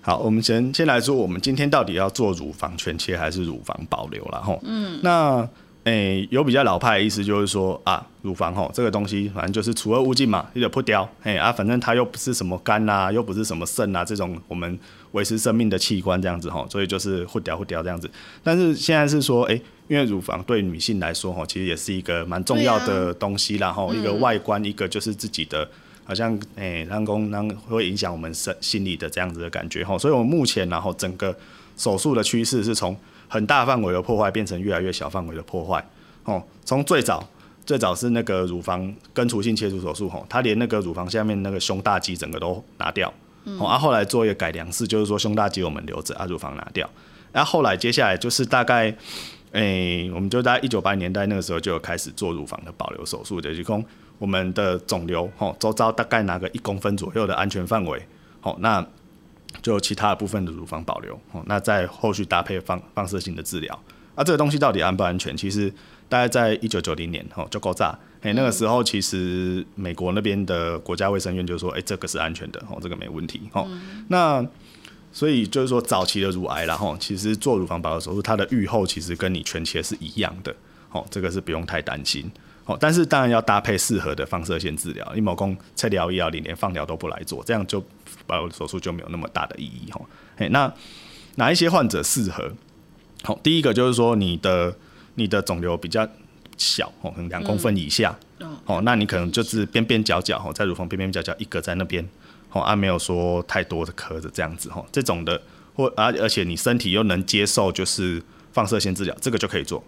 Speaker 2: 好，我们先先来说，我们今天到底要做乳房全切还是乳房保留了？吼，嗯，那。诶，有比较老派的意思，就是说啊，乳房吼这个东西，反正就是除恶务尽嘛，有点不掉。嘿啊，反正它又不是什么肝呐，又不是什么肾啊，这种我们维持生命的器官这样子吼，所以就是不掉不掉这样子。但是现在是说，诶，因为乳房对女性来说吼，其实也是一个蛮重要的东西，然后一个外观，一个就是自己的，好像诶，让功让会影响我们身心理的这样子的感觉吼。所以我们目前然后整个手术的趋势是从。很大范围的破坏变成越来越小范围的破坏，哦，从最早最早是那个乳房根除性切除手术，吼，他连那个乳房下面那个胸大肌整个都拿掉，哦，啊，后来做一个改良式，就是说胸大肌我们留着，啊，乳房拿掉，然后后来接下来就是大概，诶，我们就在一九八零年代那个时候就有开始做乳房的保留手术，就是说我们的肿瘤，吼，周遭大概拿个一公分左右的安全范围，好，那。就其他的部分的乳房保留，哦，那在后续搭配放放射性的治疗，啊，这个东西到底安不安全？其实大概在一九九零年，哦，就够炸，哎，那个时候其实美国那边的国家卫生院就说，哎，这个是安全的，哦，这个没问题，哦，那所以就是说早期的乳癌，然后其实做乳房保留手术，它的预后其实跟你全切是一样的，哦，这个是不用太担心。哦，但是当然要搭配适合的放射线治疗，你某公切疗、医疗，你连放疗都不来做，这样就把我的手术就没有那么大的意义。哈，哎，那哪一些患者适合？好，第一个就是说你的你的肿瘤比较小，哦，可能两公分以下，哦，那你可能就是边边角角，哦，在乳房边边角角一个在那边，哦，啊，没有说太多的颗子这样子，哦，这种的，或而而且你身体又能接受，就是放射线治疗，这个就可以做。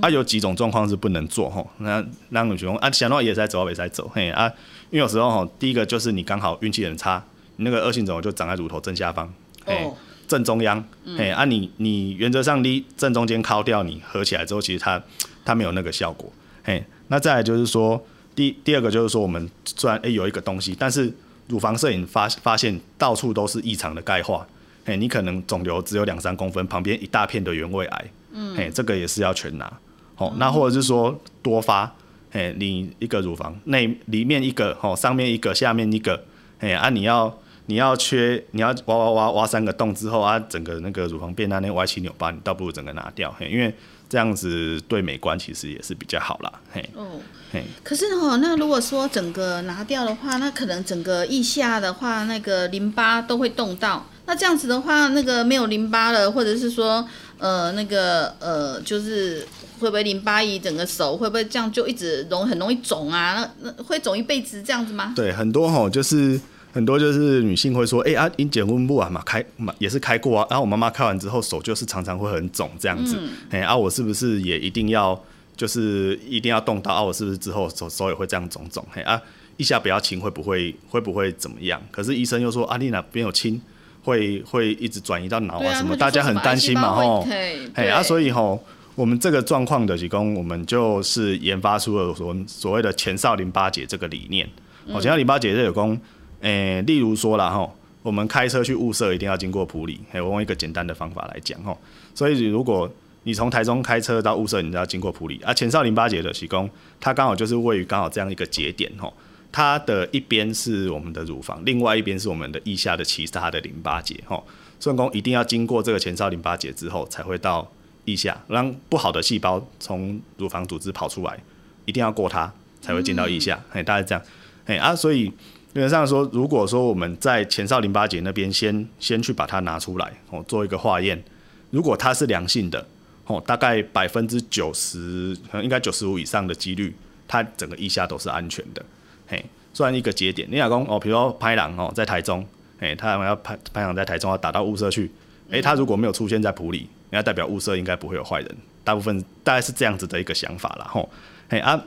Speaker 2: 啊，有几种状况是不能做吼，那那种情况啊，想到也在走，也在走，嘿啊，因为有时候吼，第一个就是你刚好运气很差，你那个恶性肿瘤就长在乳头正下方，嘿，正中央，嘿啊，你你原则上离正中间敲掉，你合起来之后，其实它它没有那个效果，嘿，那再来就是说，第第二个就是说，我们虽然诶有一个东西，但是乳房摄影发发现到处都是异常的钙化，嘿，你可能肿瘤只有两三公分，旁边一大片的原位癌。嗯，嘿，这个也是要全拿，哦，那或者是说多发，嘿，你一个乳房内里面一个，哦，上面一个，下面一个，嘿，啊，你要你要缺，你要挖挖挖挖三个洞之后啊，整个那个乳房变那那歪七扭八，你倒不如整个拿掉，嘿，因为这样子对美观其实也是比较好啦，嘿，哦，
Speaker 1: 嘿，可是哦，那如果说整个拿掉的话，那可能整个腋下的话，那个淋巴都会动到，那这样子的话，那个没有淋巴了，或者是说。呃，那个呃，就是会不会淋巴液整个手会不会这样就一直容很容易肿啊？那那会肿一辈子这样子吗？
Speaker 2: 对，很多哈，就是很多就是女性会说，哎啊，因结婚不完嘛，开嘛也是开过啊，然后我妈妈开完之后手就是常常会很肿这样子，哎啊，我是不是也一定要就是一定要动刀啊？我是不是之后手手也会这样肿肿？嘿啊，一下不要亲会不会会不会怎么样？可是医生又说，阿丽娜边有亲。会会一直转移到脑啊什么，大家很担心嘛吼，嘿啊，所以吼，我们这个状况的提供，我们就是研发出了所所谓的前哨淋巴结这个理念。哦，前哨淋巴结这有功，诶，例如说了吼，我们开车去雾社一定要经过普里，嘿，我用一个简单的方法来讲吼，所以如果你从台中开车到雾社，你都要经过普里，啊，前哨淋巴结的提供，它刚好就是位于刚好这样一个节点吼。它的一边是我们的乳房，另外一边是我们的腋下的其他的淋巴结，哈，顺宫一定要经过这个前哨淋巴结之后，才会到腋下，让不好的细胞从乳房组织跑出来，一定要过它才会进到腋下，哎，大概这样，哎啊，所以基本上说，如果说我们在前哨淋巴结那边先先去把它拿出来，哦，做一个化验，如果它是良性的，哦，大概百分之九十，应该九十五以上的几率，它整个腋下都是安全的。嘿，算一个节点。你老公哦，比如说拍狼哦，在台中，嘿，他要拍拍狼在台中要打到雾社去，诶，他如果没有出现在普里，那代表雾社应该不会有坏人。大部分大概是这样子的一个想法啦。吼。嘿啊，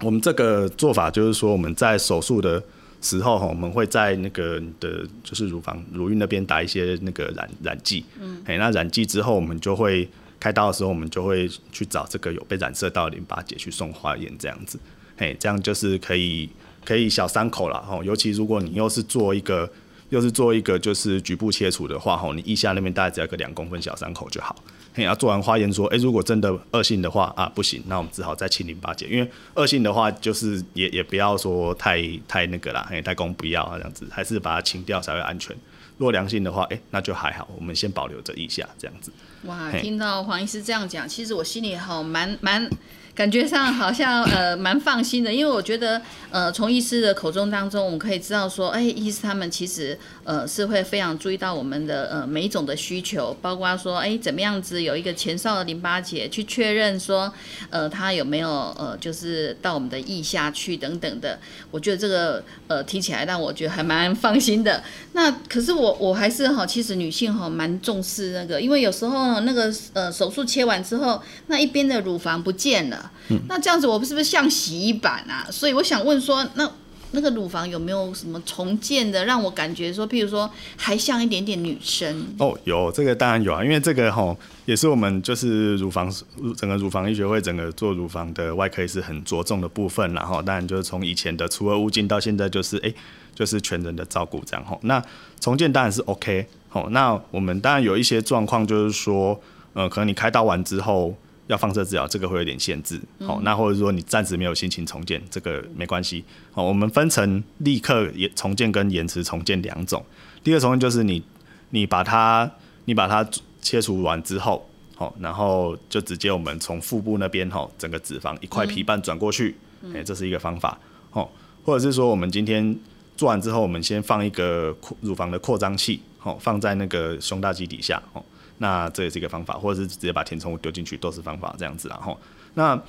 Speaker 2: 我们这个做法就是说，我们在手术的时候哈，我们会在那个的，就是乳房乳晕那边打一些那个染染剂。嗯。嘿，那染剂之后，我们就会开刀的时候，我们就会去找这个有被染色到的淋巴结去送化验，这样子。嘿，这样就是可以。可以小伤口了吼，尤其如果你又是做一个，又是做一个就是局部切除的话吼，你腋下那边大概只要个两公分小伤口就好。嘿，要做完化验说，哎，如果真的恶性的话啊，不行，那我们只好再清淋巴结，因为恶性的话就是也也不要说太太那个啦，嘿，太公不要啊这样子，还是把它清掉才会安全。如果良性的话，哎，那就还好，我们先保留着腋下这样子。
Speaker 1: 哇，听到黄医师这样讲，其实我心里好蛮蛮。感觉上好像呃蛮放心的，因为我觉得呃从医师的口中当中，我们可以知道说，哎，医师他们其实呃是会非常注意到我们的呃每一种的需求，包括说，哎，怎么样子有一个前哨的淋巴结去确认说，呃，他有没有呃就是到我们的腋下去等等的。我觉得这个呃听起来让我觉得还蛮放心的。那可是我我还是哈，其实女性哈蛮重视那个，因为有时候那个呃手术切完之后，那一边的乳房不见了。那这样子，我是不是像洗衣板啊？所以我想问说，那那个乳房有没有什么重建的，让我感觉说，譬如说还像一点点女生？
Speaker 2: 哦，有这个当然有啊，因为这个吼也是我们就是乳房整个乳房医学会整个做乳房的外科是很着重的部分，然后当然就是从以前的除恶务尽到现在就是哎就是全人的照顾这样吼。那重建当然是 OK 吼，那我们当然有一些状况就是说，呃，可能你开刀完之后。要放射治疗，这个会有点限制。好，那或者说你暂时没有心情重建，这个没关系。好，我们分成立刻也重建跟延迟重建两种。第二个重建就是你你把它你把它切除完之后，好，然后就直接我们从腹部那边哈，整个脂肪一块皮瓣转过去，哎、这是一个方法，哦，或者是说我们今天做完之后，我们先放一个扩乳房的扩张器，好，放在那个胸大肌底下，哦，那这也是一个方法，或者是直接把填充物丢进去，都是方法，这样子然后那。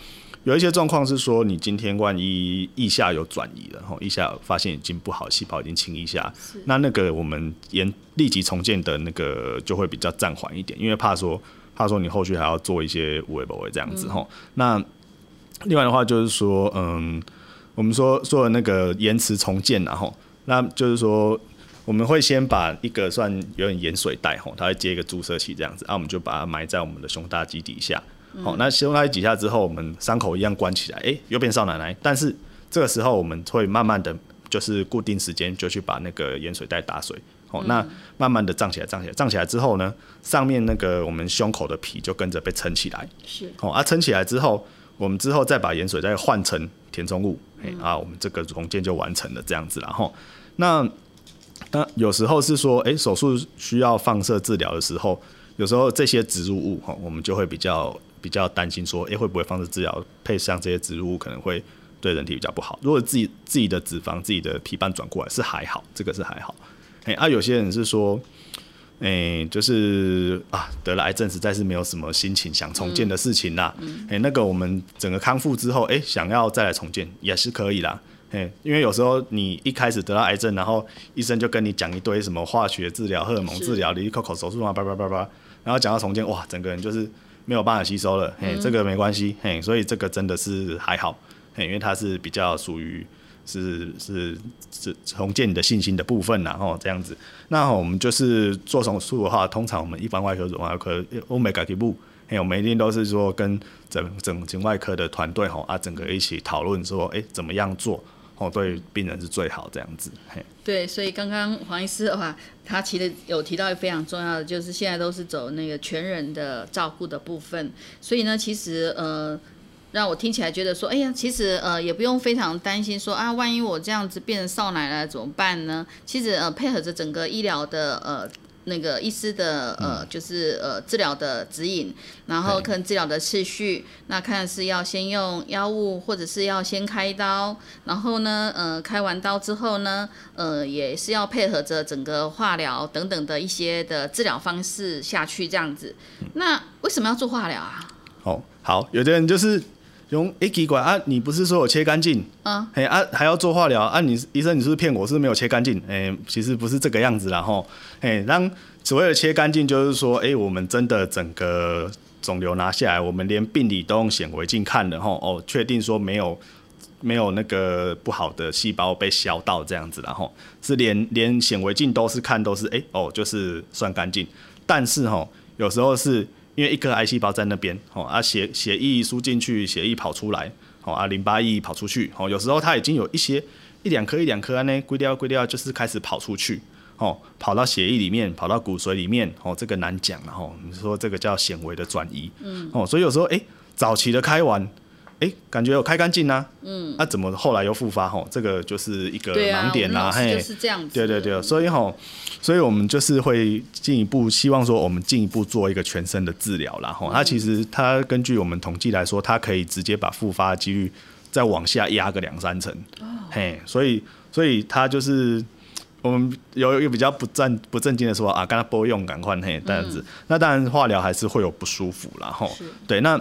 Speaker 2: 有一些状况是说，你今天万一腋下有转移了，吼，腋下发现已经不好，细胞已经清腋下，那那个我们延立即重建的那个就会比较暂缓一点，因为怕说怕说你后续还要做一些无为不为这样子吼、那另外的话就是说，嗯，我们说说的那个延迟重建然后，那就是说我们会先把一个算有点盐水袋吼，它会接一个注射器这样子，啊，我们就把它埋在我们的胸大肌底下。好、那胸大肌底下之后，我们伤口一样关起来，诶、又变少奶奶。但是这个时候我们会慢慢的，就是固定时间就去把那个盐水袋打水。好、那慢慢的胀起来，胀起来，胀起来之后呢，上面那个我们胸口的皮就跟着被撑起来。
Speaker 1: 是
Speaker 2: 哦，啊，撑起来之后，我们之后再把盐水再换成填充物，哎、啊，我们这个重建就完成了这样子然后那那有时候是说，哎、手术需要放射治疗的时候，有时候这些植入物哈，我们就会比较比较担心说，哎、会不会放射治疗配上这些植入物可能会对人体比较不好？如果自己自己的脂肪、自己的皮瓣转过来是还好，这个是还好。哎、啊，有些人是说，哎、就是啊，得了癌症实在是没有什么心情想重建的事情啦。哎、那个我们整个康复之后，哎、想要再来重建也是可以啦。哎，因为有时候你一开始得到癌症，然后医生就跟你讲一堆什么化学治疗、荷尔蒙治疗、离口口手术啊，叭叭叭叭，然后讲到重建，哇，整个人就是没有办法吸收了。嘿，这个没关系，嘿，所以这个真的是还好，嘿，因为它是比较属于是是是重建你的信心的部分然后这样子。那我们就是做手术的话，通常我们一般外科、肿外科、欧美改体部，嘿，我们一定都是说跟整整整外科的团队吼啊，整个一起讨论说，哎、怎么样做哦，对病人是最好这样子，嘿。
Speaker 1: 对，所以刚刚黄医师的话，他其实有提到一个非常重要的，就是现在都是走那个全人的照顾的部分，所以呢，其实呃。让我听起来觉得说，哎呀，其实呃也不用非常担心说啊，万一我这样子变成少奶奶怎么办呢？其实呃配合着整个医疗的呃那个医师的呃就是呃治疗的指引，然后看治疗的次序，那看是要先用药物，或者是要先开刀，然后呢，呃，开完刀之后呢，呃，也是要配合着整个化疗等等的一些的治疗方式下去这样子。那为什么要做化疗啊？
Speaker 2: 哦，好，有的人就是用 A 奇怪啊，你不是说我切干净，
Speaker 1: 嗯，
Speaker 2: 嘿啊还要做化疗啊？你医生你是不是骗我？是不是没有切干净？哎、其实不是这个样子啦吼，嘿，让所谓的切干净就是说，哎、我们真的整个肿瘤拿下来，我们连病理都用显微镜看了吼，哦，确定说没有。没有那个不好的细胞被消到这样子，然后是连连显微镜都是看都是哎、哦，就是算干净，但是吼有时候是因为一颗癌细胞在那边，哦啊血血液输进去，血液跑出来，哦啊淋巴液跑出去，哦有时候它已经有一些一两颗一两颗呢，归掉归掉就是开始跑出去，哦跑到血液里面，跑到骨髓里面，哦这个难讲然后你说这个叫显微的转移，嗯，哦所以有时候哎、早期的开完。哎，感觉有开干净啊，嗯，那、怎么后来又复发？吼，这个就是一个盲点啦，嘿，
Speaker 1: 就是这样子。
Speaker 2: 对对对，所以吼，所以我们就是会进一步希望说，我们进一步做一个全身的治疗啦。吼，它其实它根据我们统计来说，它可以直接把复发的几率再往下压个两三成。嘿，所以所以它就是。我们有一个比较不正不正经的说啊，跟他不用赶快嘿这样子，那当然化疗还是会有不舒服啦吼。对，那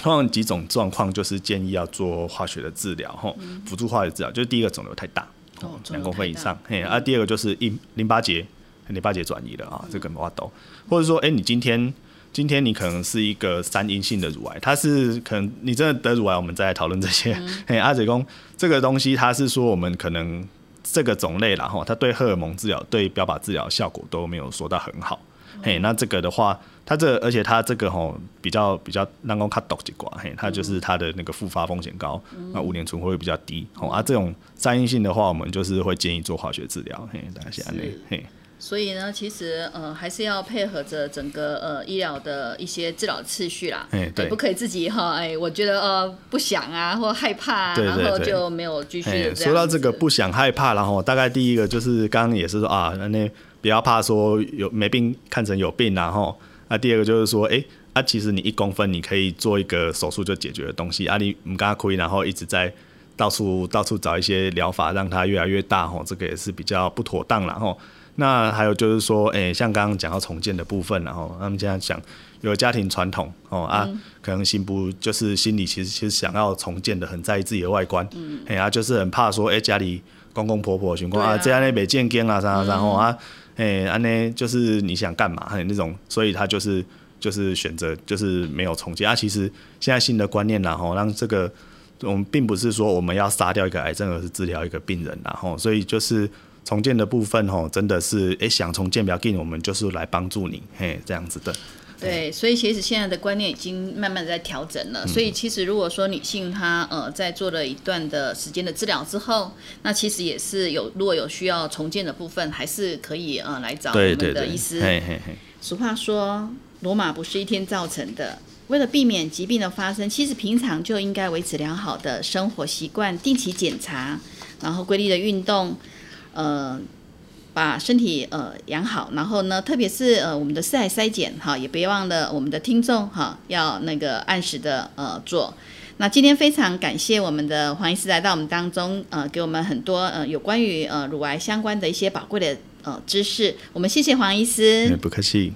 Speaker 2: 通常几种状况就是建议要做化学的治疗吼，辅助化学治疗，就是第一个肿瘤太大，
Speaker 1: 哦
Speaker 2: 两公分以上，嘿，啊，第二个就是淋淋巴结，淋巴结转移了啊，这个没法抖，或者说，哎、你今天今天你可能是一个三阴性的乳癌，它是可能你真的得乳癌，我们再来讨论这些，嘿，阿姐公这个东西，它是说我们可能这个种类啦，吼，它对荷尔蒙治疗、对标靶治疗效果都没有说到很好，嘿，那这个的话，它这而且它这个吼比较比较让公卡抖几寡，嘿，它就是它的那个复发风险高，那五年存活率比较低，吼啊，这种三阴性的话，我们就是会建议做化学治疗，嘿，大概是安内，嘿。
Speaker 1: 所以呢，其实呃还是要配合着整个呃医疗的一些治疗次序啦，
Speaker 2: 哎对。
Speaker 1: 不可以自己哈，哎，我觉得呃不想啊或害怕啊，然后就没有继续
Speaker 2: 说到这个不想害怕，然后大概第一个就是刚刚也是说啊，那不要怕说有没病看成有病然后那第二个就是说，哎、啊，其实你一公分你可以做一个手术就解决的东西，啊你唔刚亏，然后一直在到处到处找一些疗法让它越来越大吼，这个也是比较不妥当然后。那还有就是说，诶、像刚刚讲到重建的部分，然后他们这样讲，有家庭传统哦啊，可能心不就是心里其实其实想要重建的，很在意自己的外观，嗯，哎呀、啊，就是很怕说，诶、家里公公婆婆情况
Speaker 1: 啊
Speaker 2: 啊，这样那没健康啊，啥啥然后啊，诶，安呢就是你想干嘛，还有那种，所以他就是就是选择就是没有重建啊。其实现在新的观念然后让这个我们并不是说我们要杀掉一个癌症，而是治疗一个病人然后所以就是。重建的部分吼，真的是诶、想重建比较近，我们就是来帮助你，嘿，这样子的。
Speaker 1: 对，所以其实现在的观念已经慢慢的在调整
Speaker 2: 嗯
Speaker 1: 了。所以其实如果说女性她呃在做了一段的时间的治疗之后，那其实也是有如果有需要重建的部分，还是可以呃来找我们
Speaker 2: 对对对，
Speaker 1: 的医师。
Speaker 2: 嘿嘿嘿，
Speaker 1: 俗话说，罗马不是一天造成的。为了避免疾病的发生，其实平常就应该维持良好的生活习惯，定期检查，然后规律的运动，呃，把身体呃养好。然后呢，特别是呃我们的四癌筛检哈，也别忘了我们的听众哈，要那个按时的呃做。那今天非常感谢我们的黄医师来到我们当中，呃，给我们很多呃有关于呃乳癌相关的一些宝贵的呃知识。我们谢谢黄医师。
Speaker 2: 不客气。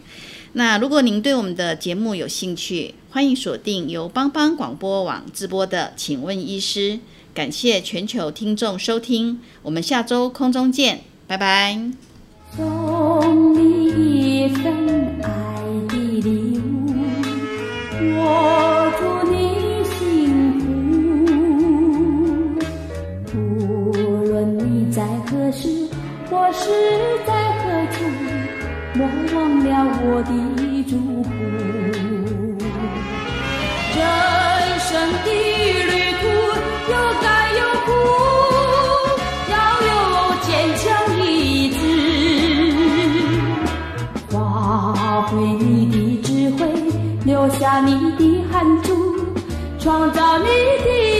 Speaker 1: 那如果您对我们的节目有兴趣，欢迎锁定由帮帮广播网直播的《请问医师》。感谢全球听众收听，我们下周空中见，拜拜。
Speaker 3: 送你一份爱的礼物，我祝你幸福。无论你在何时，或是在何处，莫忘了我的祝福。人生的旅途有你的汗珠，创造你的